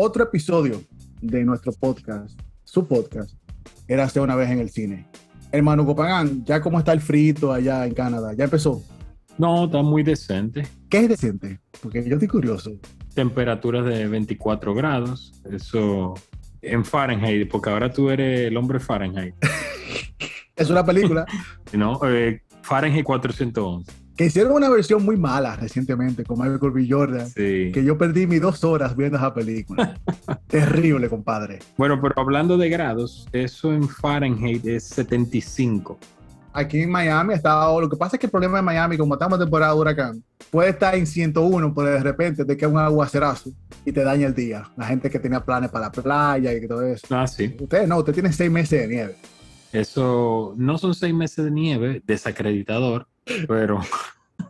otro episodio de nuestro podcast, su podcast, Érase una vez en el cine. Hermano Copagán, ¿ya cómo está el frito allá en Canadá? ¿Ya empezó? No, está muy decente. ¿Qué es decente? Porque yo estoy curioso. Temperaturas de 24 grados, eso en Fahrenheit, porque ahora tú eres el hombre Fahrenheit. es una película. no, eh, Fahrenheit 411 que hicieron una versión muy mala recientemente con Michael B. Jordan, sí. que yo perdí mis dos horas viendo esa película. Terrible, compadre. Bueno, pero hablando de grados, eso en Fahrenheit es 75. Aquí en Miami está, lo que pasa es que el problema de Miami, como estamos en temporada de huracán, puede estar en 101, pero de repente te queda un aguacerazo y te daña el día. La gente que tenía planes para la playa y todo eso. Ah, sí. Ustedes no, usted tiene seis meses de nieve. Eso no son seis meses de nieve, desacreditador, pero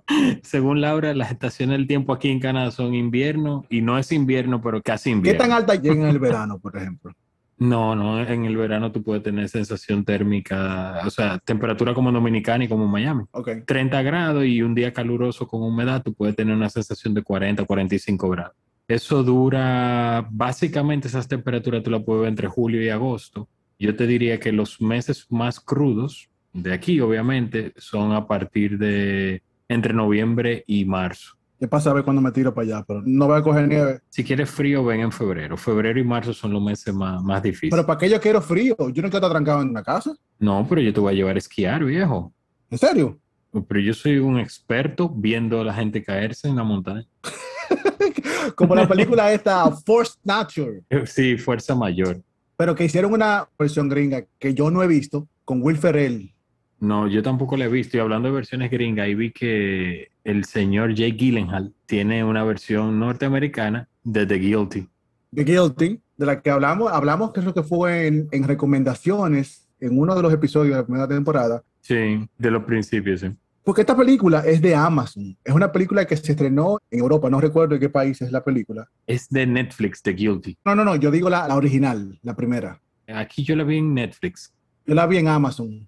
según Laura, las estaciones del tiempo aquí en Canadá son invierno y no es invierno, pero casi invierno. ¿Qué tan alta llega en el verano, por ejemplo? No, no, en el verano tú puedes tener sensación térmica, o sea, temperatura como Dominicana y como Miami. Okay. 30 grados y un día caluroso con humedad, tú puedes tener una sensación de 40, 45 grados. Eso dura, básicamente esas temperaturas tú las puedes ver entre julio y agosto. Yo te diría que los meses más crudos de aquí, obviamente, son a partir de entre noviembre y marzo. ¿Qué pasa a ver cuando me tiro para allá? Pero no voy a coger nieve. Si quieres frío, ven en febrero. Febrero y marzo son los meses más, más difíciles. Pero ¿para qué yo quiero frío? Yo no quiero estar trancado en una casa. No, pero yo te voy a llevar a esquiar, viejo. ¿En serio? Pero yo soy un experto viendo a la gente caerse en la montaña. Como la película esta, Force Nature. Sí, Fuerza Mayor. Pero que hicieron una versión gringa que yo no he visto con Will Ferrell no, yo tampoco la he visto. Y hablando de versiones gringas, ahí vi que el señor Jake Gyllenhaal tiene una versión norteamericana de The Guilty. The Guilty, de la que hablamos, hablamos que es lo que fue en, en recomendaciones en uno de los episodios de la primera temporada. Sí, de los principios, sí. Porque esta película es de Amazon. Es una película que se estrenó en Europa. No recuerdo en qué país es la película. Es de Netflix, The Guilty. No, no, no. Yo digo la, la original, la primera. Aquí yo la vi en Netflix. Yo la vi en Amazon.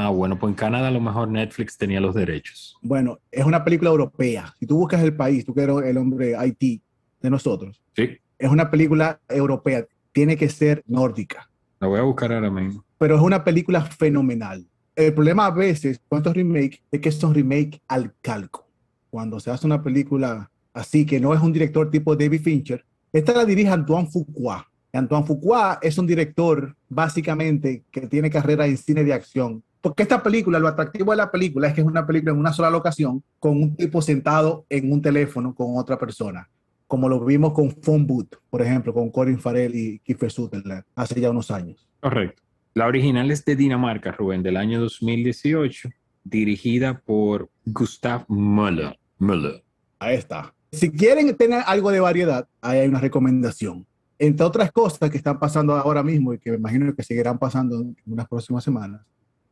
Ah, bueno, pues en Canadá a lo mejor Netflix tenía los derechos. Bueno, es una película europea. Si tú buscas el país, tú que eres el hombre IT de nosotros. Sí. Es una película europea. Tiene que ser nórdica. La voy a buscar ahora mismo. Pero es una película fenomenal. El problema a veces con estos remakes es que son remakes al calco. Cuando se hace una película así, que no es un director tipo David Fincher, esta la dirige Antoine Fuqua. Antoine Fuqua es un director básicamente que tiene carrera en cine de acción porque esta película, lo atractivo de la película es que es una película en una sola locación con un tipo sentado en un teléfono con otra persona, como lo vimos con Phone Boot, por ejemplo, con Corin Farrell y Kiefer Sutherland hace ya unos años. Correcto. La original es de Dinamarca, Rubén, del año 2018, dirigida por Gustav Müller. Müller. Ahí está. Si quieren tener algo de variedad, ahí hay una recomendación. Entre otras cosas que están pasando ahora mismo y que me imagino que seguirán pasando en unas próximas semanas,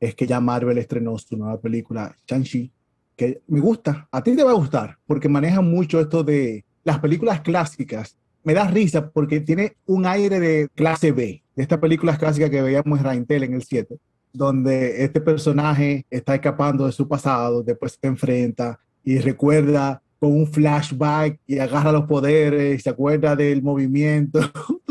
es que ya Marvel estrenó su nueva película, Shang-Chi, que me gusta, a ti te va a gustar, porque maneja mucho esto de las películas clásicas. Me da risa porque tiene un aire de clase B, de estas películas clásicas que veíamos en Raintel en el 7, donde este personaje está escapando de su pasado, después se enfrenta y recuerda con un flashback y agarra los poderes y se acuerda del movimiento.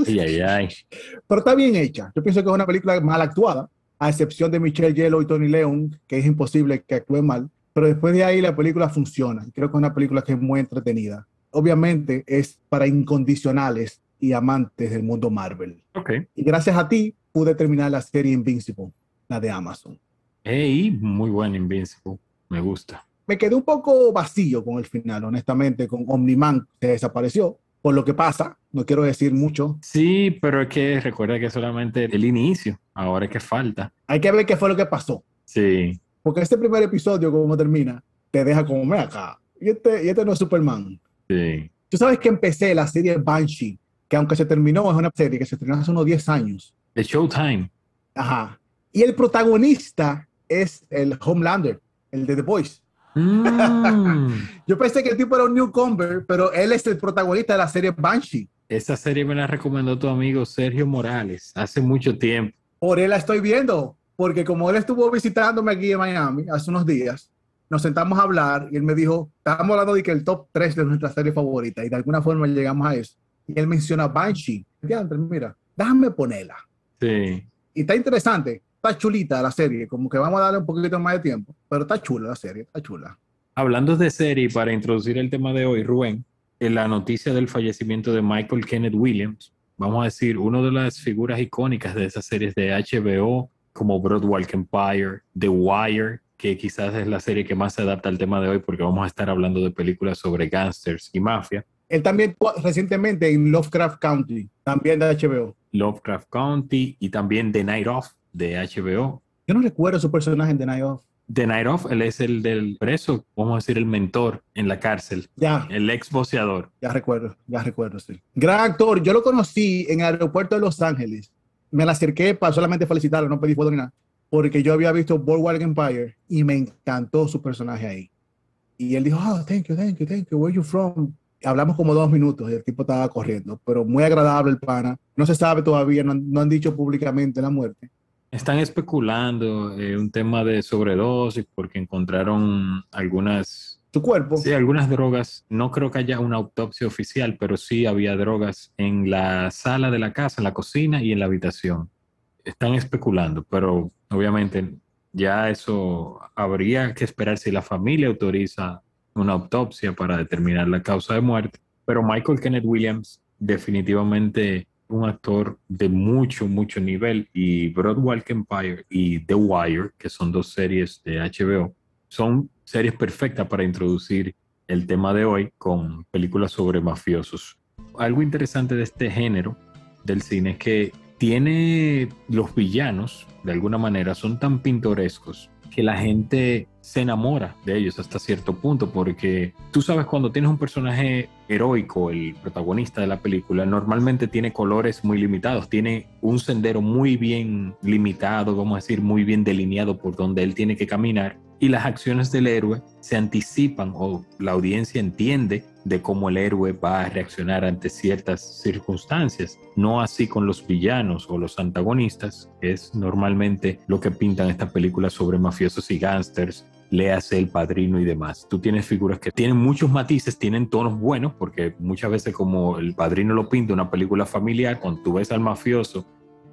Ay, ay, ay. Pero está bien hecha. Yo pienso que es una película mal actuada, a excepción de Michelle Yellow y Tony Leon, que es imposible que actúen mal. Pero después de ahí la película funciona. Creo que es una película que es muy entretenida. Obviamente es para incondicionales y amantes del mundo Marvel. Okay. Y gracias a ti pude terminar la serie Invincible, la de Amazon. Hey, muy buena Invincible. Me gusta. Me quedé un poco vacío con el final, honestamente, con Omniman se desapareció por lo que pasa. No quiero decir mucho. Sí, pero es que recuerda que solamente el inicio. Ahora es que falta. Hay que ver qué fue lo que pasó. Sí. Porque este primer episodio, como termina, te deja como, acá. Y este, y este no es Superman. Sí. Tú sabes que empecé la serie Banshee que aunque se terminó, es una serie que se terminó hace unos 10 años. The Showtime. Ajá. Y el protagonista es el Homelander, el de The Boys. Mm. Yo pensé que el tipo era un newcomer, pero él es el protagonista de la serie Banshee. Esa serie me la recomendó tu amigo Sergio Morales hace mucho tiempo. Por él la estoy viendo, porque como él estuvo visitándome aquí en Miami hace unos días, nos sentamos a hablar y él me dijo, estábamos hablando de que el top 3 de nuestra serie favorita y de alguna forma llegamos a eso. Y él menciona Banshee. Mira, déjame ponerla. Sí. Y está interesante, está chulita la serie, como que vamos a darle un poquito más de tiempo, pero está chula la serie, está chula. Hablando de serie, para introducir el tema de hoy, Rubén, la noticia del fallecimiento de Michael Kenneth Williams, vamos a decir, una de las figuras icónicas de esas series de HBO, como Broadwalk Empire, The Wire, que quizás es la serie que más se adapta al tema de hoy porque vamos a estar hablando de películas sobre gangsters y mafia. Él también recientemente en Lovecraft County, también de HBO. Lovecraft County y también The Night Off de HBO. Yo no recuerdo su personaje en The Night Of. The Night Off, él es el del preso, vamos a decir el mentor en la cárcel, Ya, el ex boceador. ya recuerdo, ya recuerdo, sí. Gran actor, yo lo conocí en el aeropuerto de Los Ángeles. Me la acerqué para solamente felicitarlo, no pedí foto ni nada, porque yo había visto Boardwalk Empire y me encantó su personaje ahí. Y él dijo, oh, thank you, thank you, thank you, where you from? Hablamos como dos minutos y el tipo estaba corriendo, pero muy agradable el pana. No se sabe todavía, no, no han dicho públicamente la muerte. Están especulando eh, un tema de sobredosis porque encontraron algunas, Su cuerpo, sí, algunas drogas. No creo que haya una autopsia oficial, pero sí había drogas en la sala de la casa, en la cocina y en la habitación. Están especulando, pero obviamente ya eso habría que esperar si la familia autoriza una autopsia para determinar la causa de muerte. Pero Michael Kenneth Williams definitivamente un actor de mucho, mucho nivel y Broadwalk Empire y The Wire, que son dos series de HBO, son series perfectas para introducir el tema de hoy con películas sobre mafiosos. Algo interesante de este género del cine es que tiene los villanos, de alguna manera, son tan pintorescos que la gente se enamora de ellos hasta cierto punto, porque tú sabes cuando tienes un personaje heroico, el protagonista de la película, normalmente tiene colores muy limitados, tiene un sendero muy bien limitado, vamos a decir, muy bien delineado por donde él tiene que caminar, y las acciones del héroe se anticipan o la audiencia entiende de cómo el héroe va a reaccionar ante ciertas circunstancias. No así con los villanos o los antagonistas, que es normalmente lo que pintan estas películas sobre mafiosos y gángsters, léase el padrino y demás. Tú tienes figuras que tienen muchos matices, tienen tonos buenos, porque muchas veces como el padrino lo pinta una película familiar, cuando tú ves al mafioso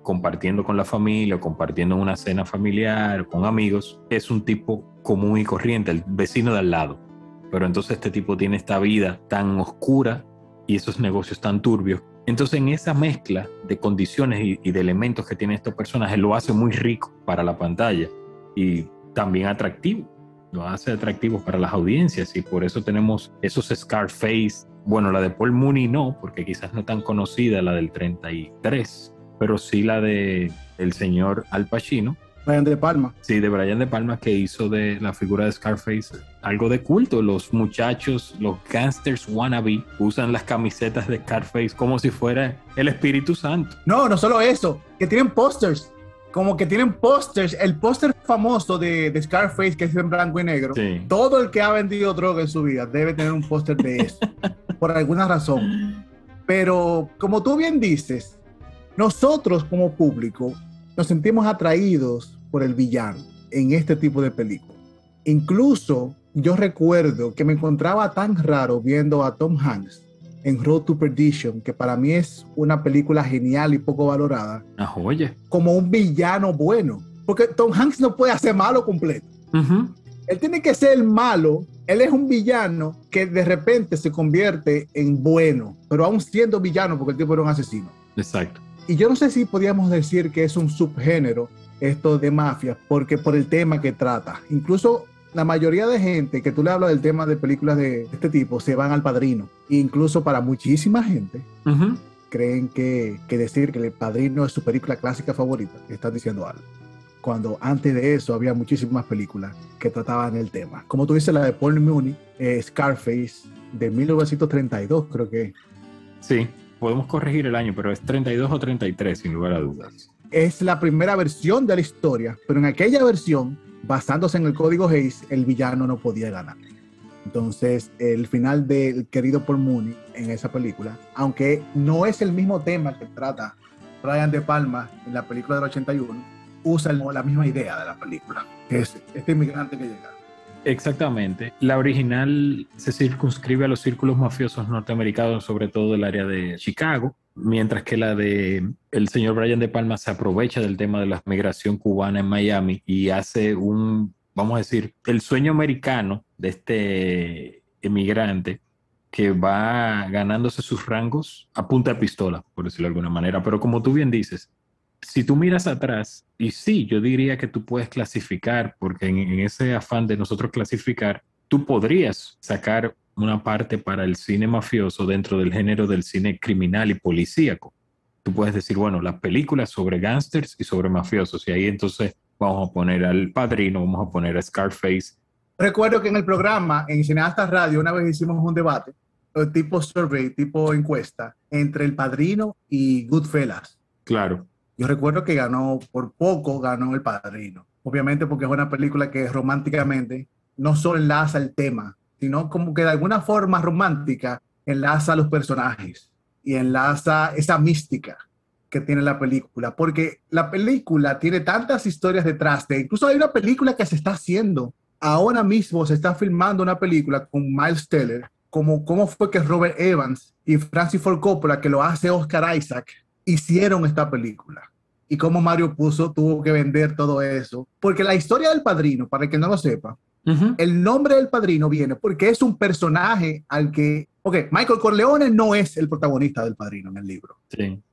compartiendo con la familia, compartiendo una cena familiar, con amigos, es un tipo común y corriente, el vecino de al lado. Pero entonces este tipo tiene esta vida tan oscura y esos negocios tan turbios. Entonces en esa mezcla de condiciones y, y de elementos que tienen estos personajes lo hace muy rico para la pantalla y también atractivo. Lo hace atractivo para las audiencias y por eso tenemos esos Scarface. Bueno, la de Paul Mooney no, porque quizás no tan conocida la del 33, pero sí la de el señor Al Pacino, Brian De Palma. Sí, de Brian De Palma que hizo de la figura de Scarface algo de culto. Los muchachos, los gangsters wannabe, usan las camisetas de Scarface como si fuera el Espíritu Santo. No, no solo eso, que tienen pósters. Como que tienen pósters. El póster famoso de, de Scarface, que es en blanco y negro. Sí. Todo el que ha vendido droga en su vida debe tener un póster de eso. por alguna razón. Pero como tú bien dices, nosotros como público nos sentimos atraídos por el villano en este tipo de películas. Incluso yo recuerdo que me encontraba tan raro viendo a Tom Hanks en Road to Perdition, que para mí es una película genial y poco valorada, Una joya. como un villano bueno. Porque Tom Hanks no puede hacer malo completo. Ujú. Él tiene que ser el malo. Él es un villano que de repente se convierte en bueno, pero aún siendo villano porque el tipo era un asesino. Exacto. Y yo no sé si podríamos decir que es un subgénero esto de mafia, porque por el tema que trata. Incluso la mayoría de gente que tú le hablas del tema de películas de este tipo se van al padrino. Incluso para muchísima gente creen que, que decir que el padrino es su película clásica favorita, están diciendo algo. Cuando antes de eso había muchísimas películas que trataban el tema. Como tú dices, la de Paul Mooney, eh, Scarface, de 1932, creo que. Sí. podemos corregir el año, pero es 32 o 33, sin lugar a dudas. Es la primera versión de la historia, pero en aquella versión, basándose en el código Hayes, el villano no podía ganar. Entonces, el final del querido por Mooney en esa película, aunque no es el mismo tema que trata Brian De Palma en la película del 81, usa la misma idea de la película, que es este inmigrante que llega. Exactamente. La original se circunscribe a los círculos mafiosos norteamericanos, sobre todo del área de Chicago, mientras que la de el señor Brian De Palma se aprovecha del tema de la migración cubana en Miami y hace un, vamos a decir, el sueño americano de este emigrante que va ganándose sus rangos a punta de pistola, por decirlo de alguna manera. Pero como tú bien dices, si tú miras atrás, y sí, yo diría que tú puedes clasificar, porque en, ese afán de nosotros clasificar, tú podrías sacar una parte para el cine mafioso dentro del género del cine criminal y policíaco. Tú puedes decir, bueno, las películas sobre gángsters y sobre mafiosos, y ahí entonces vamos a poner al padrino, vamos a poner a Scarface. Recuerdo que en el programa, en Cineastas Radio, una vez hicimos un debate, eh, tipo survey, tipo encuesta, entre el padrino y Goodfellas. Claro. Yo recuerdo que ganó, por poco ganó El Padrino. Obviamente porque es una película que románticamente no solo enlaza el tema, sino como que de alguna forma romántica enlaza a los personajes y enlaza esa mística que tiene la película, porque la película tiene tantas historias detrás de, incluso hay una película que se está haciendo, ahora mismo se está filmando una película con Miles Teller, como cómo fue que Robert Evans y Francis Ford Coppola, que lo hace Oscar Isaac, hicieron esta película y cómo Mario Puzo tuvo que vender todo eso. Porque la historia del padrino, para el que no lo sepa, el nombre del padrino viene porque es un personaje al que, ok, Michael Corleone no es el protagonista del padrino en el libro.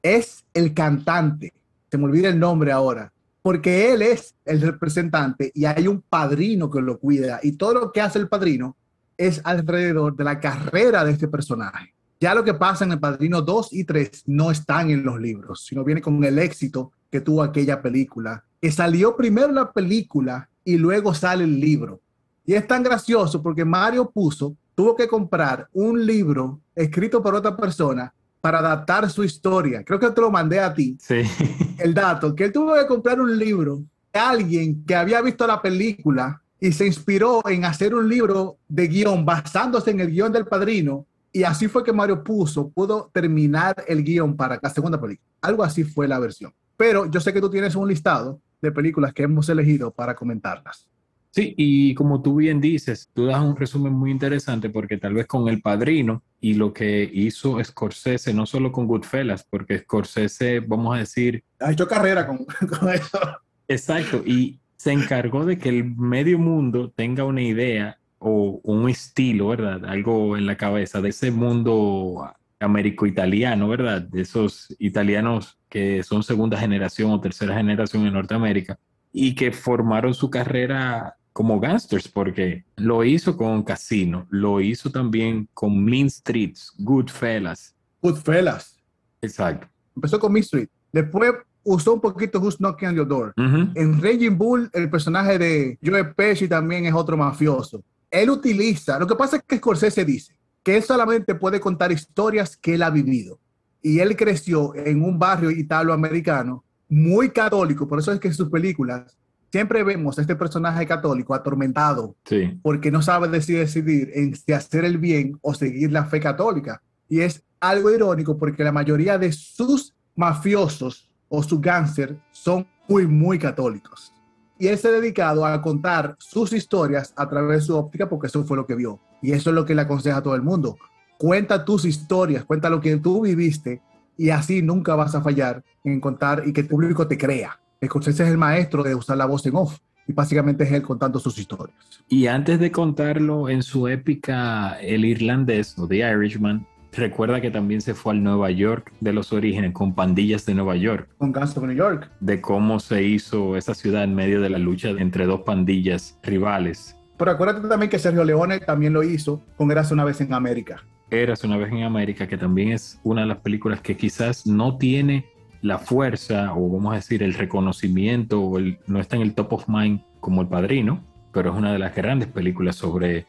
Es el cantante. Se me olvida el nombre ahora. Porque él es el representante y hay un padrino que lo cuida y todo lo que hace el padrino es alrededor de la carrera de este personaje. Ya lo que pasa en El Padrino 2 y 3 no están en los libros, sino viene con el éxito que tuvo aquella película, que salió primero la película y luego sale el libro. Y es tan gracioso porque Mario puso, tuvo que comprar un libro escrito por otra persona para adaptar su historia. Creo que te lo mandé a ti. Sí. El dato, que él tuvo que comprar un libro de alguien que había visto la película y se inspiró en hacer un libro de guion basándose en el guion del padrino y así fue que Mario puso, pudo terminar el guion para la segunda película. Algo así fue la versión. Pero yo sé que tú tienes un listado de películas que hemos elegido para comentarlas. Sí, y como tú bien dices, tú das un resumen muy interesante porque tal vez con El Padrino y lo que hizo Scorsese, no solo con Goodfellas, porque Scorsese, vamos a decir... Ha hecho carrera con, con eso. Exacto, y se encargó de que el medio mundo tenga una idea o un estilo, ¿verdad? Algo en la cabeza de ese mundo américo-italiano, ¿verdad? De esos italianos que son segunda generación o tercera generación en Norteamérica y que formaron su carrera como gangsters, porque lo hizo con Casino, lo hizo también con Mean Streets, Goodfellas. Goodfellas. Exacto. Empezó con Mean Street. Después usó un poquito Who's Knocking on Your Door. En Raging Bull, el personaje de Joe Pesci también es otro mafioso él utiliza, lo que pasa es que Scorsese dice que él solamente puede contar historias que él ha vivido. Y él creció en un barrio italoamericano muy católico, por eso es que sus películas siempre vemos a este personaje católico atormentado, porque no sabe decidir, decidir en si hacer el bien o seguir la fe católica. Y es algo irónico porque la mayoría de sus mafiosos o sus gángster son muy, muy católicos y él se ha dedicado a contar sus historias a través de su óptica porque eso fue lo que vio. Y eso es lo que le aconseja a todo el mundo. Cuenta tus historias, cuenta lo que tú viviste y así nunca vas a fallar en contar y que el público te crea. Scorsese es el maestro de usar la voz en off y básicamente es él contando sus historias. Y antes de contarlo en su épica El Irlandés o The Irishman, Recuerda que también se fue al Nueva York de los orígenes con pandillas de Nueva York. Con Gangs of New York. De cómo se hizo esa ciudad en medio de la lucha entre dos pandillas rivales. Pero acuérdate también que Sergio Leone también lo hizo con Eras una vez en América. Eras una vez en América, que también es una de las películas que quizás no tiene la fuerza o vamos a decir el reconocimiento no está en el top of mind como El Padrino, pero es una de las grandes películas sobre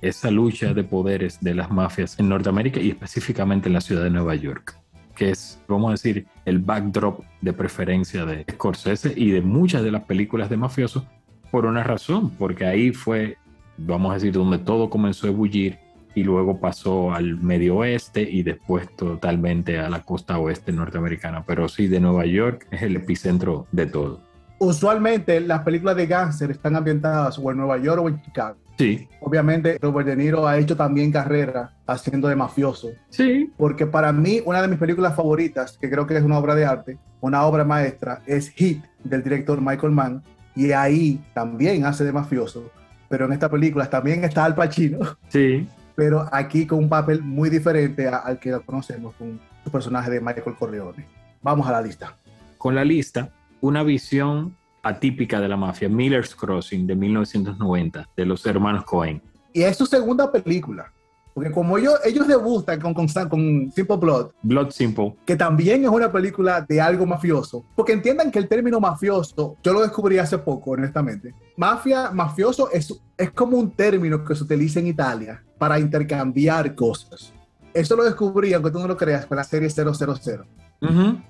esa lucha de poderes de las mafias en Norteamérica y específicamente en la ciudad de Nueva York. que es, vamos a decir, el backdrop de preferencia de Scorsese y de muchas de las películas de mafiosos, por una razón, porque ahí fue, vamos a decir, donde todo comenzó a ebullir y luego pasó al medio oeste y después totalmente a la costa oeste norteamericana. Pero sí, de Nueva York es el epicentro de todo. Usualmente las películas de gánster están ambientadas o en Nueva York o en Chicago. Sí. Obviamente Robert De Niro ha hecho también carrera haciendo de mafioso. Sí. Porque para mí una de mis películas favoritas, que creo que es una obra de arte, una obra maestra, es Hit del director Michael Mann. Y ahí también hace de mafioso. Pero en esta película también está Al Pacino. Sí. Pero aquí con un papel muy diferente al que conocemos con su personaje de Michael Corleone. Vamos a la lista. Con la lista, una visión atípica de la mafia, Miller's Crossing de 1990, de los hermanos Cohen. Y es su segunda película. Porque como ellos, ellos debutan con, con, con, Simple Blood. Blood Simple. Que también es una película de algo mafioso. Porque entiendan que el término mafioso, yo lo descubrí hace poco, honestamente. Mafia, mafioso es, es como un término que se utiliza en Italia para intercambiar cosas. Eso lo descubrí, aunque tú no lo creas, con la serie 000. Uh -huh.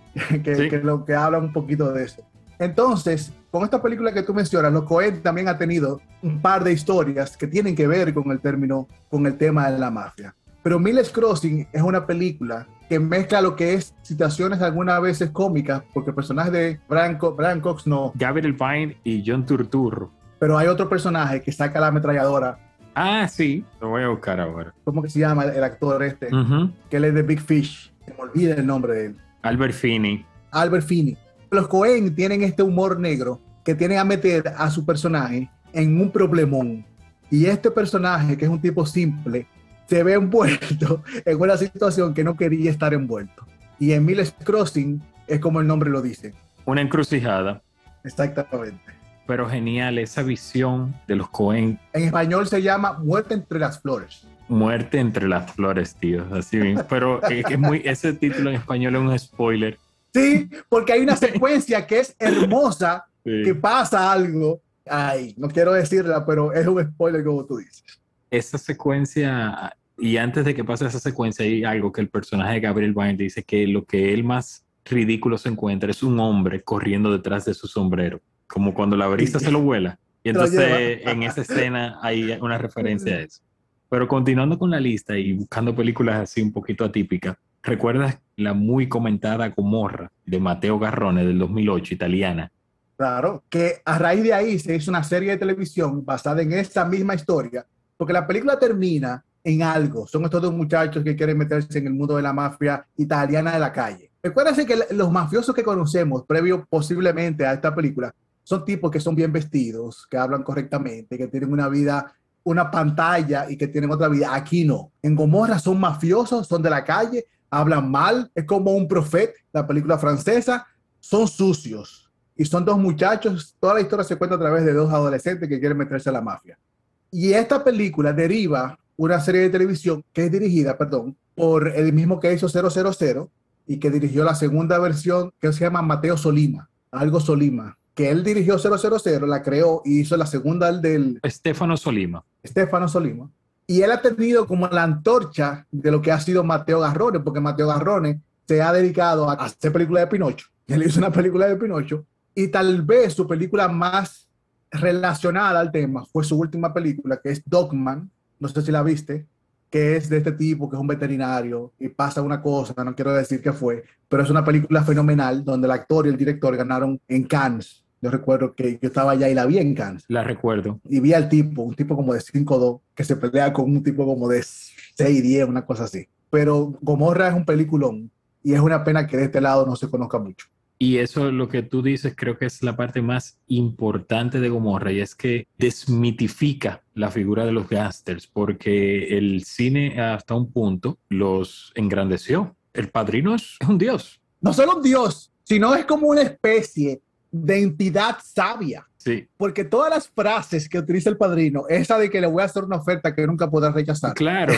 que, Sí. que lo que habla un poquito de eso. Entonces, con esta película que tú mencionas, los Cohen también ha tenido un par de historias que tienen que ver con el término, con el tema de la mafia. Pero Miller's Crossing es una película que mezcla lo que es situaciones algunas veces cómicas, porque el personaje de Brian, Co- Brian Cox no, Gabriel Vine y John Turturro. pero hay otro personaje que saca la ametralladora. Ah, sí. Lo voy a buscar ahora. ¿Cómo que se llama el actor este? Ujú. Que él es de Big Fish. Se me olvida el nombre de él. Albert Finney. Albert Finney. Los Cohen tienen este humor negro que tienen a meter a su personaje en un problemón. Y este personaje, que es un tipo simple, se ve envuelto en una situación que no quería estar envuelto. Y en Miller's Crossing es como el nombre lo dice. Una encrucijada. Exactamente. Pero genial esa visión de los Cohen. En español se llama Muerte entre las flores. Muerte entre las flores, tío. Así mismo. Pero es que es muy, ese título en español es un spoiler. Sí, porque hay una secuencia que es hermosa, Sí. que pasa algo. Ay, no quiero decirla, pero es un spoiler como tú dices. esa secuencia, y antes de que pase esa secuencia, hay algo que el personaje de Gabriel Byrne dice que lo que él más ridículo se encuentra es un hombre corriendo detrás de su sombrero, como cuando la brisa se lo vuela. Y entonces en esa escena hay una referencia a eso. Pero continuando con la lista y buscando películas así un poquito atípicas, ¿recuerdas la muy comentada Gomorra de Matteo Garrone del 2008, italiana? Claro, que a raíz de ahí se hizo una serie de televisión basada en esta misma historia, porque la película termina en algo. Son estos dos muchachos que quieren meterse en el mundo de la mafia italiana de la calle. Recuérdense que los mafiosos que conocemos, previo posiblemente a esta película, son tipos que son bien vestidos, que hablan correctamente, que tienen una vida, una pantalla y que tienen otra vida. Aquí no. En Gomorra son mafiosos, son de la calle, hablan mal, es como un profeta, la película francesa, son sucios. Y son dos muchachos, toda la historia se cuenta a través de dos adolescentes que quieren meterse a la mafia. Y esta película deriva una serie de televisión que es dirigida, perdón, por el mismo que hizo 000 y que dirigió la segunda versión que se llama Mateo Solima, algo Solima, que él dirigió 000, la creó y hizo la segunda del Stefano Solima. Estefano Solima. Y él ha tenido como la antorcha de lo que ha sido Mateo Garrone, porque Mateo Garrone se ha dedicado a hacer películas de Pinocho. Él hizo una película de Pinocho y tal vez su película más relacionada al tema fue su última película, que es Dogman, no sé si la viste, que es de este tipo, que es un veterinario y pasa una cosa, no quiero decir qué fue, pero es una película fenomenal donde el actor y el director ganaron en Cannes. Yo recuerdo que yo estaba allá y la vi en Cannes La recuerdo. y vi al tipo, un tipo como de 5'2, que se pelea con un tipo como de 6'10, una cosa así. Pero Gomorra es un peliculón y es una pena que de este lado no se conozca mucho. Y eso lo que tú dices creo que es la parte más importante de Gomorra y es que desmitifica la figura de los gángsters porque el cine hasta un punto los engrandeció. El padrino es, un dios. No solo un dios, sino es como una especie de entidad sabia. Sí, Porque todas las frases que utiliza el padrino, esa de que le voy a hacer una oferta que nunca podrá rechazar, claro.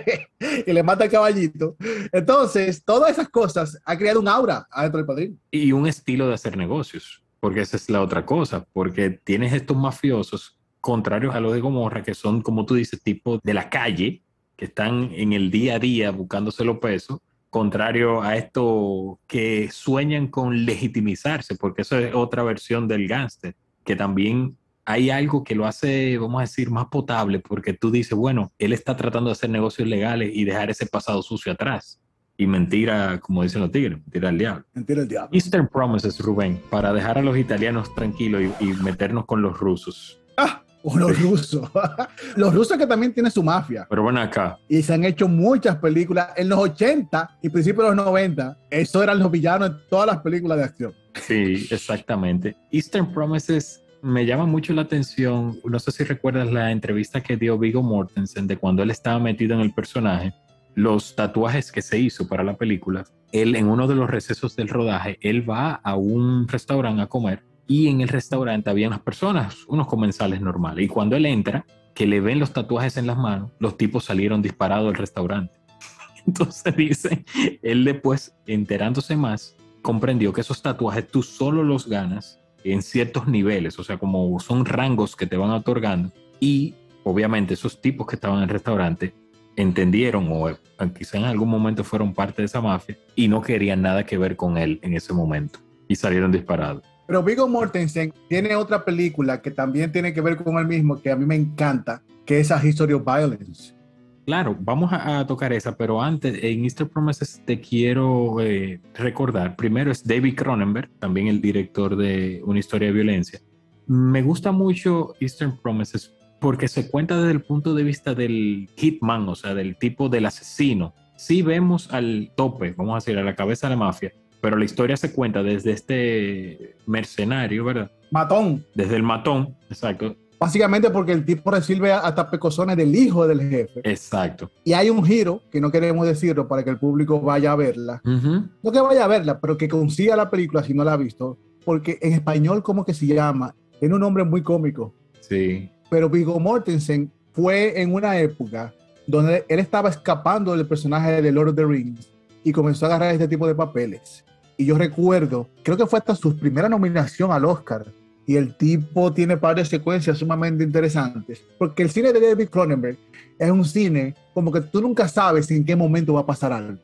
y le mata el caballito. Entonces, todas esas cosas ha creado un aura adentro del padrino. Y un estilo de hacer negocios, porque esa es la otra cosa, porque tienes estos mafiosos contrarios a los de Gomorra, que son, como tú dices, tipo de la calle, que están en el día a día buscándose los pesos, contrario a esto que sueñan con legitimizarse, porque eso es otra versión del gángster, que también hay algo que lo hace, vamos a decir, más potable, porque tú dices, bueno, él está tratando de hacer negocios legales y dejar ese pasado sucio atrás. Y mentira, como dicen los tigres, mentira al diablo. Mentira el diablo. Eastern Promises, Rubén, para dejar a los italianos tranquilos y, y meternos con los rusos. Ah, o los rusos. los rusos que también tienen su mafia. Pero bueno, acá, Y se han hecho muchas películas en los 80 y principios de los 90. Eso eran los villanos en todas las películas de acción. Sí, exactamente. Eastern Promises me llama mucho la atención. No sé si recuerdas la entrevista que dio Vigo Mortensen de cuando él estaba metido en el personaje, los tatuajes que se hizo para la película. Él, en uno de los recesos del rodaje, él va a un restaurante a comer y en el restaurante había unas personas, unos comensales normales. Y cuando él entra, que le ven los tatuajes en las manos, los tipos salieron disparados del restaurante. Entonces dice, él después, enterándose más, comprendió que esos tatuajes tú solo los ganas en ciertos niveles, o sea, como son rangos que te van otorgando. Y obviamente esos tipos que estaban en el restaurante entendieron o eh, quizá en algún momento fueron parte de esa mafia y no querían nada que ver con él en ese momento y salieron disparados. Pero Viggo Mortensen tiene otra película que también tiene que ver con él mismo, que a mí me encanta, que es A History of Violence. Claro, vamos a, a tocar esa, pero antes, en Easter Promises te quiero eh, recordar, primero es David Cronenberg, también el director de Una historia de violencia. Me gusta mucho Eastern Promises porque se cuenta desde el punto de vista del hitman, o sea, del tipo del asesino. Sí vemos al tope, vamos a decir, a la cabeza de la mafia, pero la historia se cuenta desde este mercenario, ¿verdad? Matón, Desde el matón, exacto, básicamente porque el tipo recibe hasta pecosones del hijo del jefe. exacto. Y hay un giro, que no queremos decirlo para que el público vaya a verla. Ujú. No que vaya a verla, pero que consiga la película si no la ha visto. Porque en español, ¿cómo que se llama? Tiene un nombre muy cómico. Sí, Pero Viggo Mortensen fue en una época donde él estaba escapando del personaje de Lord of the Rings y comenzó a agarrar este tipo de papeles. Y yo recuerdo, creo que fue hasta su primera nominación al Oscar. Y el tipo tiene varias secuencias sumamente interesantes. Porque el cine de David Cronenberg es un cine como que tú nunca sabes en qué momento va a pasar algo.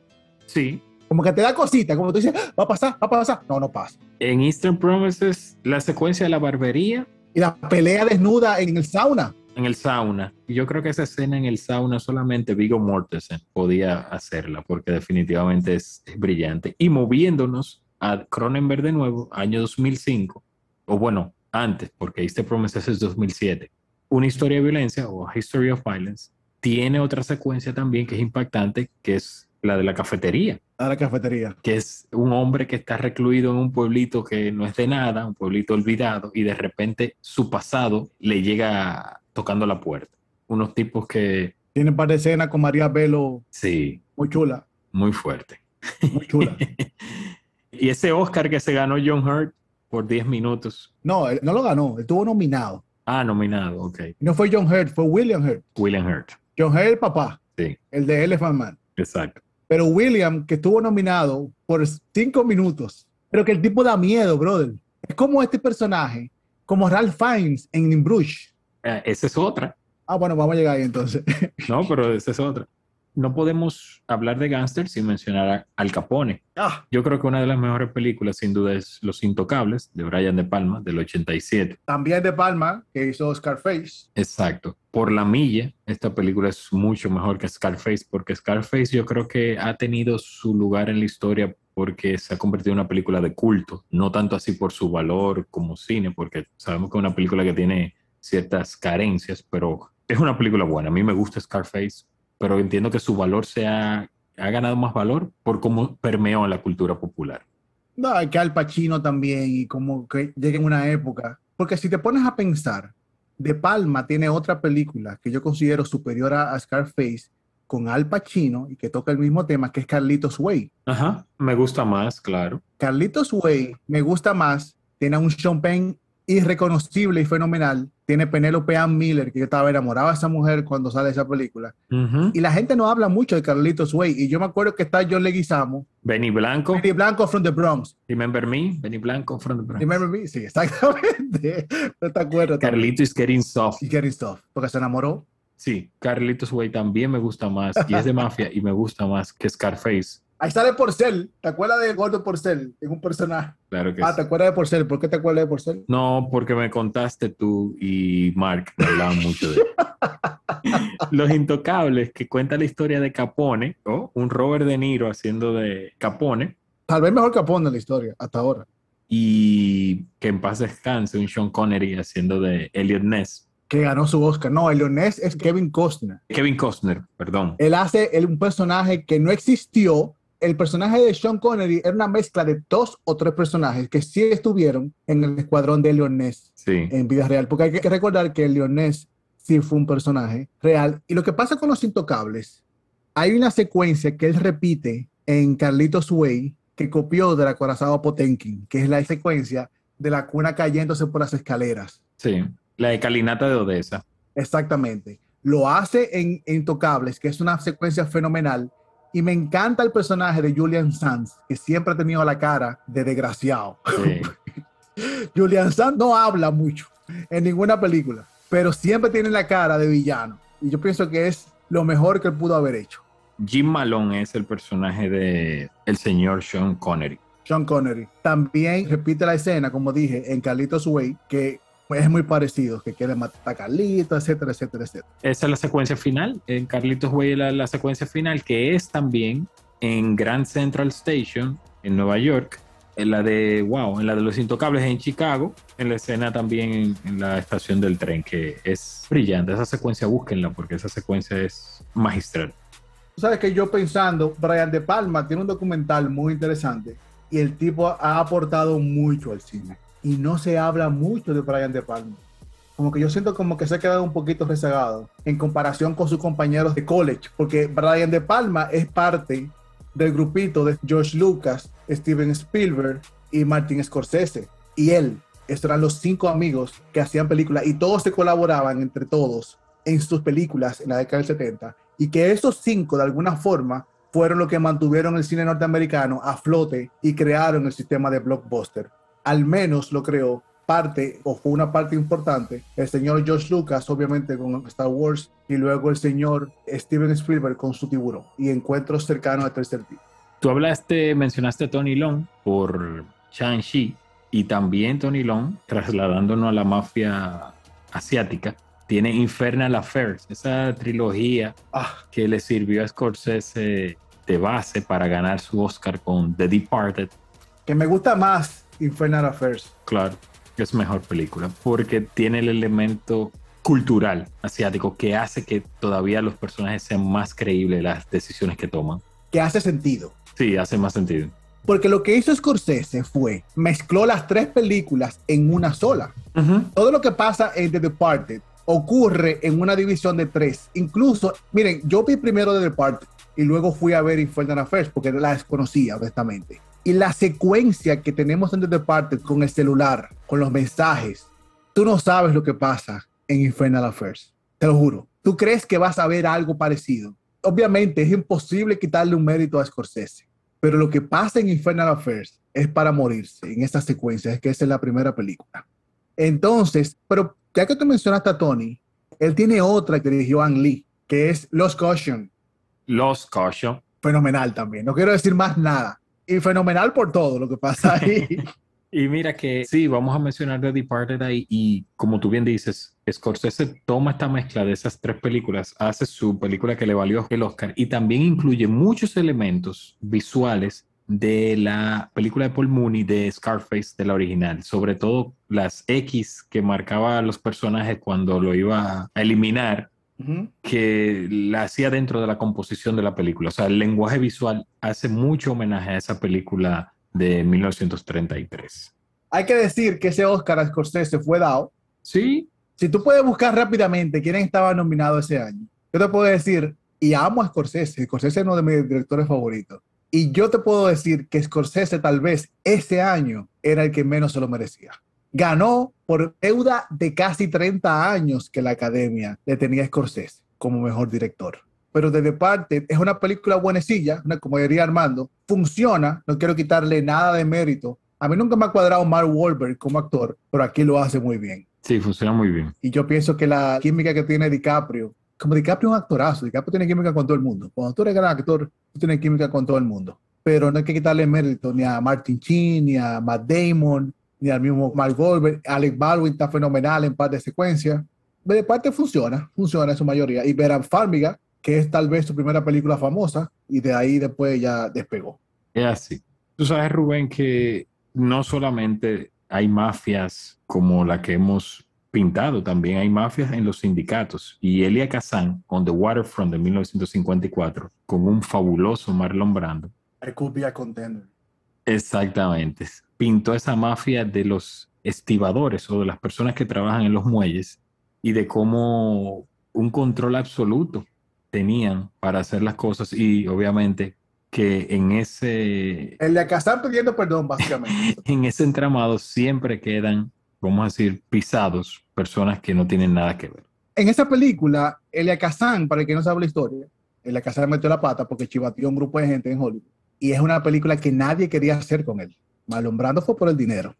sí, Como que te da cosita, como tú dices, "Ah, va a pasar, va a pasar. No, no pasa. En Eastern Promises, la secuencia de la barbería Y la pelea desnuda en el sauna. en el sauna. Yo creo que esa escena en el sauna solamente Vigo Mortensen podía hacerla porque definitivamente es, es brillante. Y moviéndonos a Cronenberg de nuevo, año 2005, o bueno, antes, porque Eastern Promises es 2007, una historia de violencia o History of Violence tiene otra secuencia también que es impactante, que es la de la cafetería A la cafetería. que es un hombre que está recluido en un pueblito que no es de nada, un pueblito olvidado, y de repente su pasado le llega tocando la puerta. Unos tipos que, Tiene un par de escenas con María Velo sí, muy chula, muy fuerte. muy chula. y ese Oscar que se ganó John Hurt por 10 minutos. No, él no lo ganó, él estuvo nominado. Ah, nominado, ok. No fue John Hurt, fue William Hurt. William Hurt. John Hurt, el papá, Sí, el de Elephant Man. exacto. Pero William, que estuvo nominado por cinco minutos, pero que el tipo da miedo, brother. Es como este personaje, como Ralph Fiennes en In Bruges. Eh, esa es otra. Ah, bueno, vamos a llegar ahí entonces. No, pero esa es otra. No podemos hablar de gángster sin mencionar a Al Capone. Ah, Yo creo que una de las mejores películas, sin duda, es Los Intocables, de Brian De Palma, del 87. también de Palma, que hizo Scarface. Exacto. Por la milla, esta película es mucho mejor que Scarface, porque Scarface yo creo que ha tenido su lugar en la historia porque se ha convertido en una película de culto, no tanto así por su valor como cine, porque sabemos que es una película que tiene ciertas carencias, pero es una película buena. A mí me gusta Scarface, pero entiendo que su valor se ha, ha ganado más valor por cómo permeó en la cultura popular. No, que Al Pacino también, y como que llega en una época. Porque si te pones a pensar, De Palma tiene otra película que yo considero superior a, a Scarface con Al Pacino y que toca el mismo tema, que es Carlitos Way. Ajá, me gusta más, claro. Carlitos Way me gusta más, tiene a un Sean Penn irreconocible y fenomenal, tiene Penélope Ann Miller, que yo estaba enamorado de esa mujer cuando sale esa película. Y la gente no habla mucho de Carlitos Way, y yo me acuerdo que está John Leguizamo, Benny Blanco, Benny Blanco from the Bronx. Remember Me, Benny Blanco from the Bronx. Remember me? Sí, exactamente. No te acuerdas. Carlito is getting soft. Y Getting Stuff, porque se enamoró. Sí, Carlitos Way también me gusta más y es de mafia y me gusta más que Scarface. Ahí sale Porcel. ¿Te acuerdas de Gordo Porcel? Es un personaje. Claro que Ah, sí. ¿te acuerdas de Porcel? ¿Por qué te acuerdas de Porcel? No, porque me contaste tú y Mark me hablaban mucho de él. Los Intocables, que cuenta la historia de Capone, o un Robert De Niro haciendo de Capone, Tal vez mejor Capone en la historia, hasta ahora. y que en paz descanse un Sean Connery haciendo de Elliot Ness. Que ganó su Oscar. No, el leonés es Kevin Costner. Kevin Costner, perdón. Él hace un personaje que no existió. El personaje de Sean Connery era una mezcla de dos o tres personajes que sí estuvieron en el escuadrón de Leonés Sí, en vida real. Porque hay que recordar que Leonés sí fue un personaje real. Y lo que pasa con los intocables, hay una secuencia que él repite en Carlitos Way que copió del acorazado Potenkin, que es la secuencia de la cuna cayéndose por las escaleras. sí. La de Calinata de Odessa. Exactamente. Lo hace en Intocables, que es una secuencia fenomenal. Y me encanta el personaje de Julian Sands, que siempre ha tenido la cara de desgraciado. Sí. Julian Sands no habla mucho en ninguna película, pero siempre tiene la cara de villano. Y yo pienso que es lo mejor que él pudo haber hecho. Jim Malone es el personaje de el señor Sean Connery. Sean Connery. También repite la escena, como dije, en Carlitos Way, que es muy parecido, que quiere matar a Carlitos, etcétera, etcétera, etcétera. Esa es la secuencia final. En Carlitos Way la, la secuencia final, que es también en Grand Central Station, en Nueva York. En la de, wow, en la de los intocables en Chicago. En la escena también en, en la estación del tren, que es brillante. Esa secuencia, búsquenla, porque esa secuencia es magistral. Sabes que yo pensando, Brian De Palma tiene un documental muy interesante y el tipo ha aportado mucho al cine. Y no se habla mucho de Brian De Palma. Como que yo siento como que se ha quedado un poquito rezagado en comparación con sus compañeros de college, porque Brian De Palma es parte del grupito de George Lucas, Steven Spielberg y Martin Scorsese. Y él, estos eran los cinco amigos que hacían películas y todos se colaboraban entre todos en sus películas en la década del 70 y que esos cinco de alguna forma fueron los que mantuvieron el cine norteamericano a flote y crearon el sistema de blockbuster. Al menos lo creó parte o fue una parte importante el señor George Lucas obviamente con Star Wars y luego el señor Steven Spielberg con su tiburón y encuentros cercanos al tercer tipo. Tú hablaste, mencionaste a Tony Long por Shang-Chi y también Tony Long, trasladándonos a la mafia asiática, tiene Infernal Affairs, esa trilogía Ah, que le sirvió a Scorsese de base para ganar su Oscar con The Departed. que me gusta más Infernal Affairs. Claro, es mejor película porque tiene el elemento cultural asiático que hace que todavía los personajes sean más creíbles las decisiones que toman. que hace sentido. Sí, hace más sentido. Porque lo que hizo Scorsese fue mezcló las tres películas en una sola. todo lo que pasa en The Departed ocurre en una división de tres. Incluso, miren, yo vi primero The Departed y luego fui a ver Infernal Affairs porque la desconocía, honestamente. Y la secuencia que tenemos en The Departed con el celular, con los mensajes, tú no sabes lo que pasa en Infernal Affairs. Te lo juro. Tú crees que vas a ver algo parecido. Obviamente es imposible quitarle un mérito a Scorsese, pero lo que pasa en Infernal Affairs es para morirse en esta secuencia, es que esa es la primera película. Entonces, pero ya que tú mencionaste a Tony, él tiene otra que dirigió Ang Lee, que es Lost Caution. Lost Caution. Fenomenal también. No quiero decir más nada. Y fenomenal por todo lo que pasa ahí. Y mira que sí, vamos a mencionar The Departed ahí y como tú bien dices, Scorsese toma esta mezcla de esas tres películas, hace su película que le valió el Oscar y también incluye muchos elementos visuales de la película de Paul Mooney de Scarface de la original, sobre todo las X que marcaba a los personajes cuando lo iba a eliminar Que la hacía dentro de la composición de la película. O sea, el lenguaje visual hace mucho homenaje a esa película de 1933. Hay que decir que ese Oscar a Scorsese fue dado. Sí, Si tú puedes buscar rápidamente quién estaba nominado ese año, yo te puedo decir, y amo a Scorsese, Scorsese es uno de mis directores favoritos. Y yo te puedo decir que Scorsese tal vez ese año era el que menos se lo merecía. Ganó por deuda de casi 30 años que la academia le tenía a Scorsese como mejor director. Pero de parte es una película buenecilla, una, como diría Armando, funciona, no quiero quitarle nada de mérito. A mí nunca me ha cuadrado Mark Wahlberg como actor, pero aquí lo hace muy bien. sí, funciona muy bien. Y yo pienso que la química que tiene DiCaprio, como DiCaprio es un actorazo, DiCaprio tiene química con todo el mundo. Cuando tú eres gran actor, tú tienes química con todo el mundo. pero no hay que quitarle mérito ni a Martin Sheen, ni a Matt Damon, ni al mismo Mark Goldberg. Alec Baldwin está fenomenal en par de secuencias. De parte funciona, funciona en su mayoría. Y Vera Farmiga, que es tal vez su primera película famosa, y de ahí después ya despegó. Es así. Tú sabes, Rubén, que no solamente hay mafias como la que hemos pintado, también hay mafias en los sindicatos. Y Elia Kazan, on the Waterfront de 1954, con un fabuloso Marlon Brando. I could be a contender. Exactamente. Pintó esa mafia de los estibadores o de las personas que trabajan en los muelles y de cómo un control absoluto tenían para hacer las cosas y obviamente que en ese El de Kazan pidiendo perdón, básicamente. en ese entramado siempre quedan, vamos a decir, pisados personas que no tienen nada que ver. en esa película, Elia Kazan, para el que no sabe la historia, Elia Kazan metió la pata porque chivatió a un grupo de gente en Hollywood. Y es una película que nadie quería hacer con él. Marlon Brando fue por el dinero.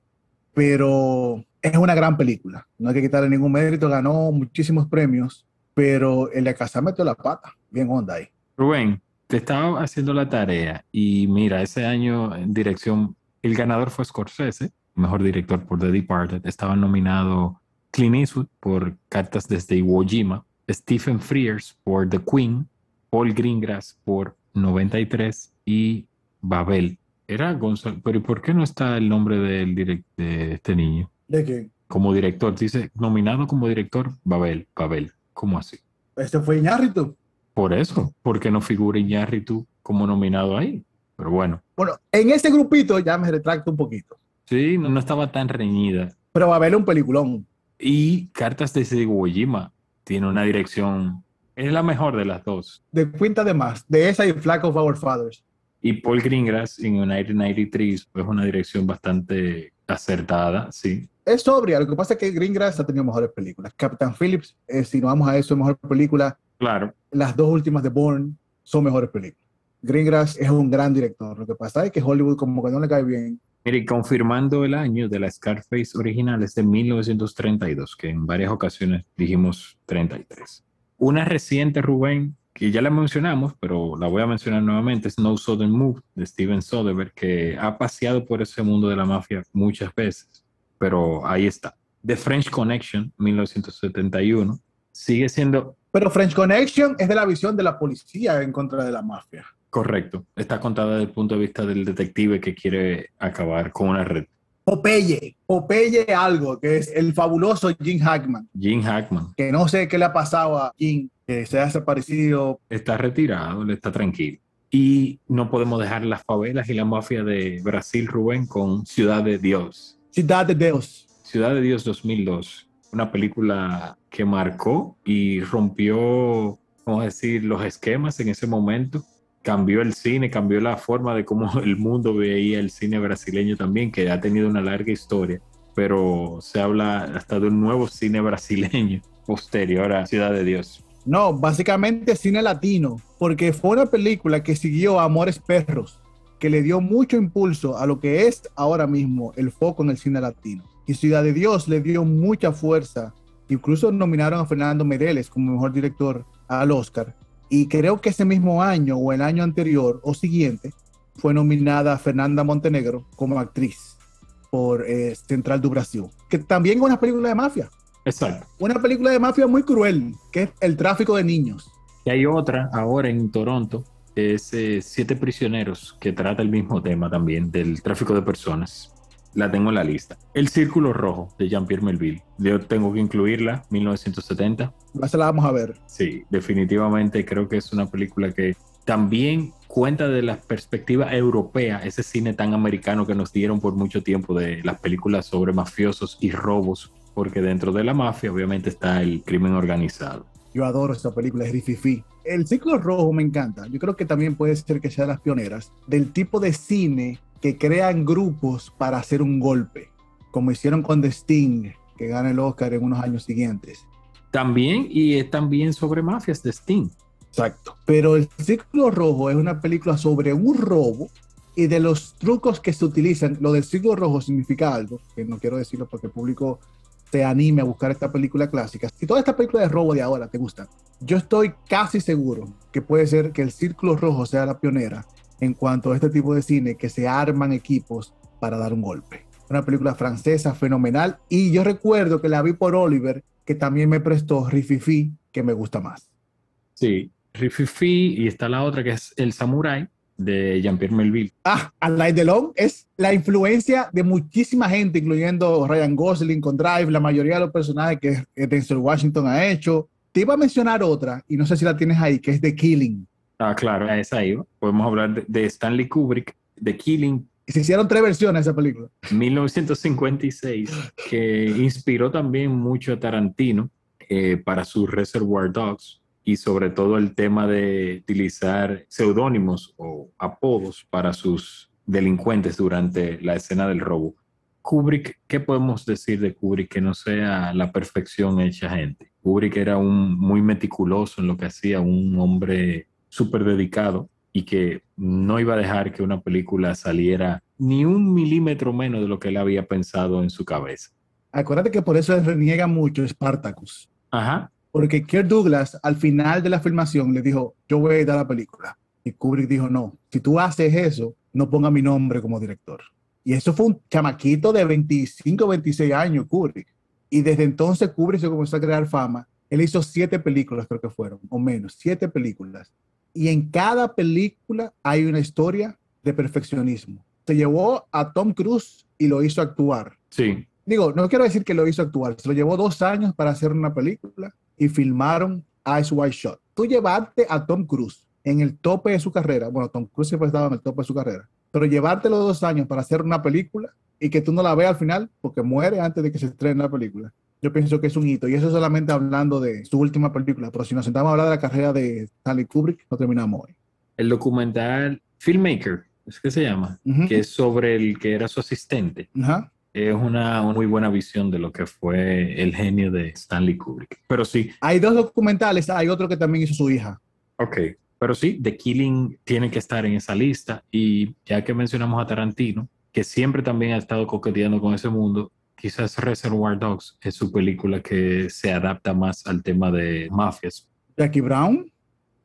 Pero es una gran película. No hay que quitarle ningún mérito. Ganó muchísimos premios. Pero Elia Kazan metió la pata. Bien onda ahí. Rubén, te estaba haciendo la tarea y mira, ese año en dirección, el ganador fue Scorsese, mejor director por The Departed. Estaba nominado Clint Eastwood por Cartas desde Iwo Jima, Stephen Frears por The Queen, Paul Greengrass por 93 y Babel. Era Gonzalo, pero ¿y por qué no está el nombre del direct, de este niño? ¿De qué? Como director, dice nominado como director Babel, Babel. ¿Cómo así? Este fue Iñárritu. Por eso, porque no figura Iñárritu como nominado ahí. Pero bueno, Bueno, en ese grupito ya me retracto un poquito. sí, no, no estaba tan reñida. Pero a haber un peliculón. Y Cartas Iwo Jima tiene una dirección, es la mejor de las dos. De cuenta de más. De esa y Flag of Our Fathers. Y Paul Greengrass en United 93 es una dirección bastante acertada, sí. Es sobria. Lo que pasa es que Greengrass ha tenido mejores películas. Captain Phillips, eh, si nos vamos a eso, es mejor película. Claro, Las dos últimas de Bourne son mejores películas. Greengrass es un gran director. Lo que pasa es que Hollywood como que no le cae bien. Mire, confirmando el año de la Scarface original es de 1932, que en varias ocasiones dijimos 33. Una reciente, Rubén, que ya la mencionamos, pero la voy a mencionar nuevamente, es No Southern Move de Steven Soderbergh, que ha paseado por ese mundo de la mafia muchas veces, pero ahí está. The French Connection, 1971, sigue siendo Pero French Connection es de la visión de la policía en contra de la mafia. correcto. Está contada desde el punto de vista del detective que quiere acabar con una red. Popeye, Popeye algo, que es el fabuloso Jim Hackman, Jim Hackman que no sé qué le ha pasado a Jim, que se ha desaparecido. está retirado, él está tranquilo. Y no podemos dejar las favelas y la mafia de Brasil, Rubén, con Ciudad de Dios. Ciudad de Dios. Ciudad de Dios 2002, una película que marcó y rompió, vamos a decir, los esquemas en ese momento. Cambió el cine, cambió la forma de cómo el mundo veía el cine brasileño también, que ha tenido una larga historia, pero se habla hasta de un nuevo cine brasileño posterior a Ciudad de Dios. No, básicamente cine latino, porque fue una película que siguió a Amores Perros, que le dio mucho impulso a lo que es ahora mismo el foco en el cine latino. Y Ciudad de Dios le dio mucha fuerza. Incluso nominaron a Fernando Meirelles como mejor director al Oscar. Y creo que ese mismo año o el año anterior o siguiente fue nominada Fernanda Montenegro como actriz por eh, Central do Brasil, que también es una película de mafia. Exacto. Una película de mafia muy cruel, que es el tráfico de niños. Y hay otra ahora en Toronto, es eh, Siete Prisioneros, que trata el mismo tema también del tráfico de personas. La tengo en la lista. El Círculo Rojo de Jean-Pierre Melville. Yo tengo que incluirla, 1970. Esa la vamos a ver. Sí, definitivamente creo que es una película que también cuenta de la perspectiva europea, ese cine tan americano que nos dieron por mucho tiempo de las películas sobre mafiosos y robos, porque dentro de la mafia obviamente está el crimen organizado. Yo adoro esta película, es Rififi. El ciclo rojo me encanta. Yo creo que también puede ser que sea de las pioneras del tipo de cine que crean grupos para hacer un golpe, como hicieron con The Sting, que gana el Oscar en unos años siguientes. También, y es también sobre mafias de Sting. Exacto. Pero el ciclo rojo es una película sobre un robo y de los trucos que se utilizan. Lo del ciclo rojo significa algo, que no quiero decirlo porque el público te anime a buscar esta película clásica. Si toda esta película de robo de ahora te gusta, yo estoy casi seguro que puede ser que el Círculo Rojo sea la pionera en cuanto a este tipo de cine que se arman equipos para dar un golpe. Una película francesa fenomenal y yo recuerdo que la vi por Oliver, que también me prestó Rififi, que me gusta más. Sí, Rififi y está la otra que es El Samurai de Jean-Pierre Melville. Ah, Alain Delon es la influencia de muchísima gente, incluyendo Ryan Gosling con Drive, la mayoría de los personajes que Denzel Washington ha hecho. Te iba a mencionar otra, y no sé si la tienes ahí, que es The Killing. Ah, claro, esa ahí. Podemos hablar de, de Stanley Kubrick, The Killing, se hicieron tres versiones de esa película. 1956, que inspiró también mucho a Tarantino eh, para sus Reservoir Dogs y sobre todo el tema de utilizar seudónimos o apodos para sus delincuentes durante la escena del robo. Kubrick, ¿qué podemos decir de Kubrick que no sea la perfección hecha gente? Kubrick era un muy meticuloso en lo que hacía, un hombre súper dedicado y que no iba a dejar que una película saliera ni un milímetro menos de lo que él había pensado en su cabeza. Acuérdate que por eso reniega mucho Spartacus. Ajá. Porque Kirk Douglas al final de la filmación le dijo, yo voy a editar la película. Y Kubrick dijo, no, si tú haces eso, no ponga mi nombre como director. Y eso fue un chamaquito de 25, 26 años, Kubrick. Y desde entonces Kubrick se comenzó a crear fama. Él hizo siete películas, creo que fueron, o menos, siete películas y en cada película hay una historia de perfeccionismo. Se llevó a Tom Cruise y lo hizo actuar. Sí. Digo, no quiero decir que lo hizo actuar, se lo llevó dos años para hacer una película y filmaron Ice White Shot. Tú llevarte a Tom Cruise en el tope de su carrera, bueno, Tom Cruise siempre estaba en el tope de su carrera, pero llevarte los dos años para hacer una película y que tú no la veas al final porque muere antes de que se estrene la película yo pienso que es un hito. Y eso solamente hablando de su última película. Pero si nos sentamos a hablar de la carrera de Stanley Kubrick, no terminamos hoy. El documental Filmmaker, es que se llama, que es sobre el que era su asistente. Es una, muy buena visión de lo que fue el genio de Stanley Kubrick. Pero sí. Hay dos documentales, hay otro que también hizo su hija. Ok. Pero sí, The Killing tiene que estar en esa lista. Y ya que mencionamos a Tarantino, que siempre también ha estado coqueteando con ese mundo, quizás Reservoir Dogs es su película que se adapta más al tema de mafias. Jackie Brown.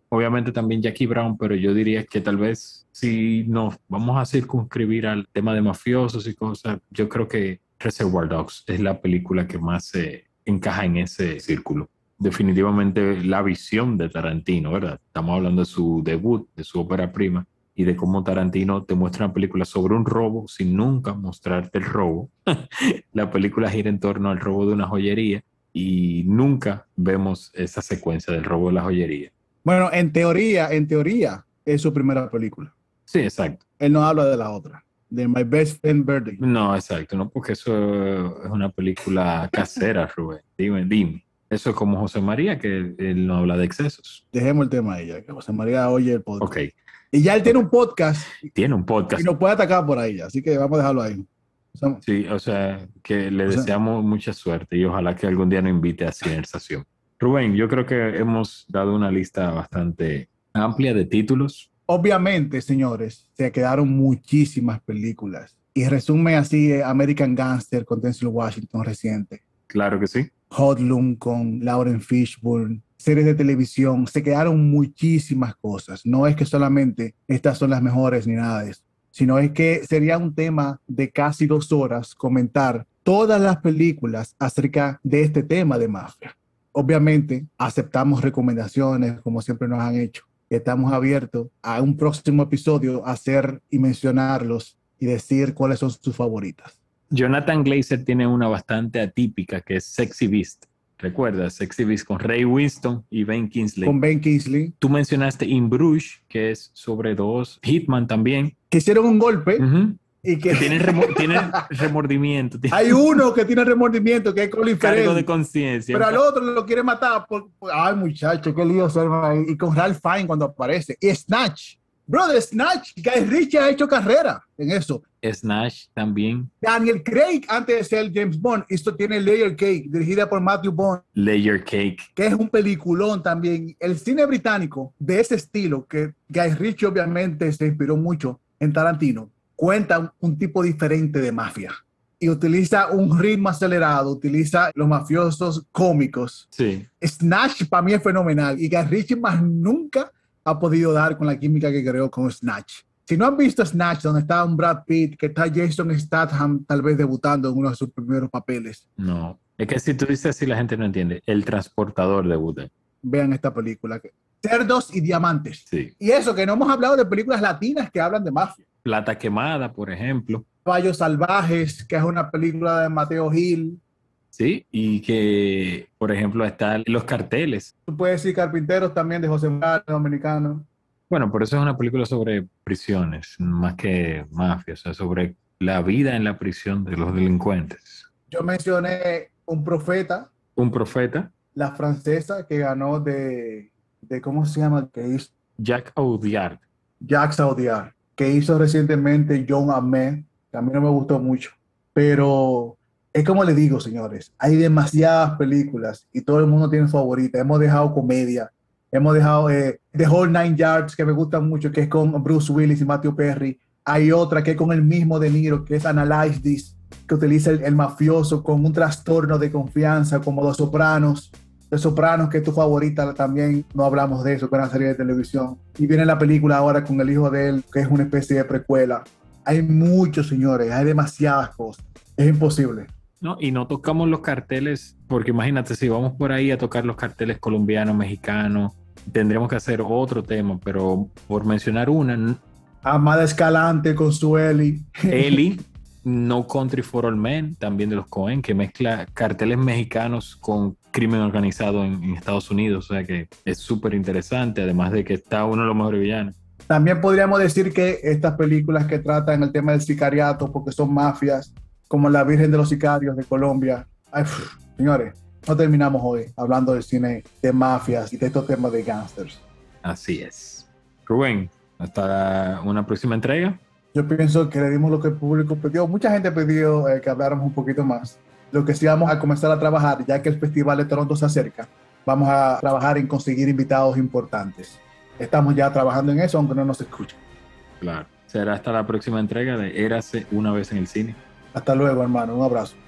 Obviamente también Jackie Brown, pero yo diría que tal vez si nos vamos a circunscribir al tema de mafiosos y cosas, yo creo que Reservoir Dogs es la película que más se encaja en ese círculo. Definitivamente la visión de Tarantino, ¿verdad? Estamos hablando de su debut, de su ópera prima, y de cómo Tarantino te muestra una película sobre un robo sin nunca mostrarte el robo. la película gira en torno al robo de una joyería y nunca vemos esa secuencia del robo de la joyería. Bueno, en teoría, en teoría es su primera película. Sí, exacto. Él no habla de la otra, de My Best Friend Birthday. No, exacto, no, porque eso es una película casera, Rubén. Dime, dime. Eso es como José María, que él no habla de excesos. Dejemos el tema ahí, ya que José María oye el podcast. Ok. Y ya él tiene un podcast. Tiene un podcast. Y nos puede atacar por ahí, así que vamos a dejarlo ahí. sí, o sea, que le deseamos mucha suerte y ojalá que algún día nos invite a Cinersación. Rubén, yo creo que hemos dado una lista bastante amplia de títulos. Obviamente, señores, se quedaron muchísimas películas. Y resume así eh, American Gangster con Denzel Washington reciente. Claro que sí. Hotloom con Lauren Fishburne, series de televisión, se quedaron muchísimas cosas. No es que solamente estas son las mejores ni nada de eso, sino es que sería un tema de casi dos horas comentar todas las películas acerca de este tema de mafia. Obviamente, aceptamos recomendaciones como siempre nos han hecho. Estamos abiertos a un próximo episodio hacer y mencionarlos y decir cuáles son sus favoritas. Jonathan Glazer tiene una bastante atípica que es Sexy Beast ¿Recuerdas? Sexy Beast con Ray Winston y Ben Kingsley. Con Ben Kingsley. Tú mencionaste In Bruges, que es sobre dos. Hitman también. Que hicieron un golpe. Y que, tienen, remordimiento. Hay uno que tiene remordimiento, que es Colin Cargo de conciencia. Pero al otro lo quiere matar. Por, ay, muchacho, qué lío. Y con Ralph Fine cuando aparece. Y Snatch. Brother, Snatch, Guy Ritchie ha hecho carrera en eso. Snatch también. Daniel Craig, antes de ser James Bond, esto tiene Layer Cake, dirigida por Matthew Bond. Layer Cake. Que es un peliculón también. El cine británico de ese estilo, que Guy Ritchie obviamente se inspiró mucho en Tarantino, cuenta un, tipo diferente de mafia. Y utiliza un ritmo acelerado, utiliza los mafiosos cómicos. Sí. Snatch para mí es fenomenal. Y Guy Ritchie más nunca ha podido dar con la química que creó con Snatch. Si no han visto Snatch, donde está un Brad Pitt, que está Jason Statham tal vez debutando en uno de sus primeros papeles, No. Es que si tú dices así, la gente no entiende. El transportador de Buda. vean esta película. Cerdos y diamantes. Sí. Y eso, que no hemos hablado de películas latinas que hablan de mafia. Plata quemada, por ejemplo. Caballos Salvajes, que es una película de Mateo Gil. Sí. Y que, por ejemplo, están los carteles. Tú puedes decir Carpinteros también de José Morales, dominicano. Bueno, por eso es una película sobre prisiones, más que mafia, o sea, sobre la vida en la prisión de los delincuentes. Yo mencioné Un Profeta, Un profeta, la francesa que ganó de, de ¿cómo se llama? Que hizo Jack Audiard. Jacques Audiard, que hizo recientemente John Ahmed, que a mí no me gustó mucho, pero es como le digo, señores, hay demasiadas películas y todo el mundo tiene favorita. Hemos dejado comedia, hemos dejado eh, The Whole Nine Yards, que me gusta mucho, que es con Bruce Willis y Matthew Perry. Hay otra que es con el mismo De Niro, que es Analyze This, que utiliza el, el mafioso con un trastorno de confianza, como Los Sopranos. Los Sopranos, que es tu favorita, también no hablamos de eso, que es una serie de televisión. Y viene la película ahora con el hijo de él, que es una especie de precuela. Hay muchos, señores, hay demasiadas cosas. Es imposible. ¿No? Y no tocamos los carteles, porque imagínate, si vamos por ahí a tocar los carteles colombianos, mexicanos, tendríamos que hacer otro tema, pero por mencionar una, Amada Escalante con su Eli. Eli, No Country for All Men, también de los Cohen, que mezcla carteles mexicanos con crimen organizado en, en Estados Unidos, o sea que es súper interesante, además de que está uno de los mejores villanos. También podríamos decir que estas películas que tratan el tema del sicariato, porque son mafias, como La Virgen de los Sicarios de Colombia. Ay, pf, señores, no terminamos hoy hablando del cine de mafias y de estos temas de gangsters. Así es. Rubén, hasta una próxima entrega. Yo pienso que le dimos lo que el público pidió. Mucha gente pidió eh, que habláramos un poquito más. Lo que sí vamos a comenzar a trabajar, ya que el Festival de Toronto se acerca, vamos a trabajar en conseguir invitados importantes. Estamos ya trabajando en eso, aunque no nos escuchen. Claro. Será hasta la próxima entrega de Érase una vez en el cine. Hasta luego, hermano. Un abrazo.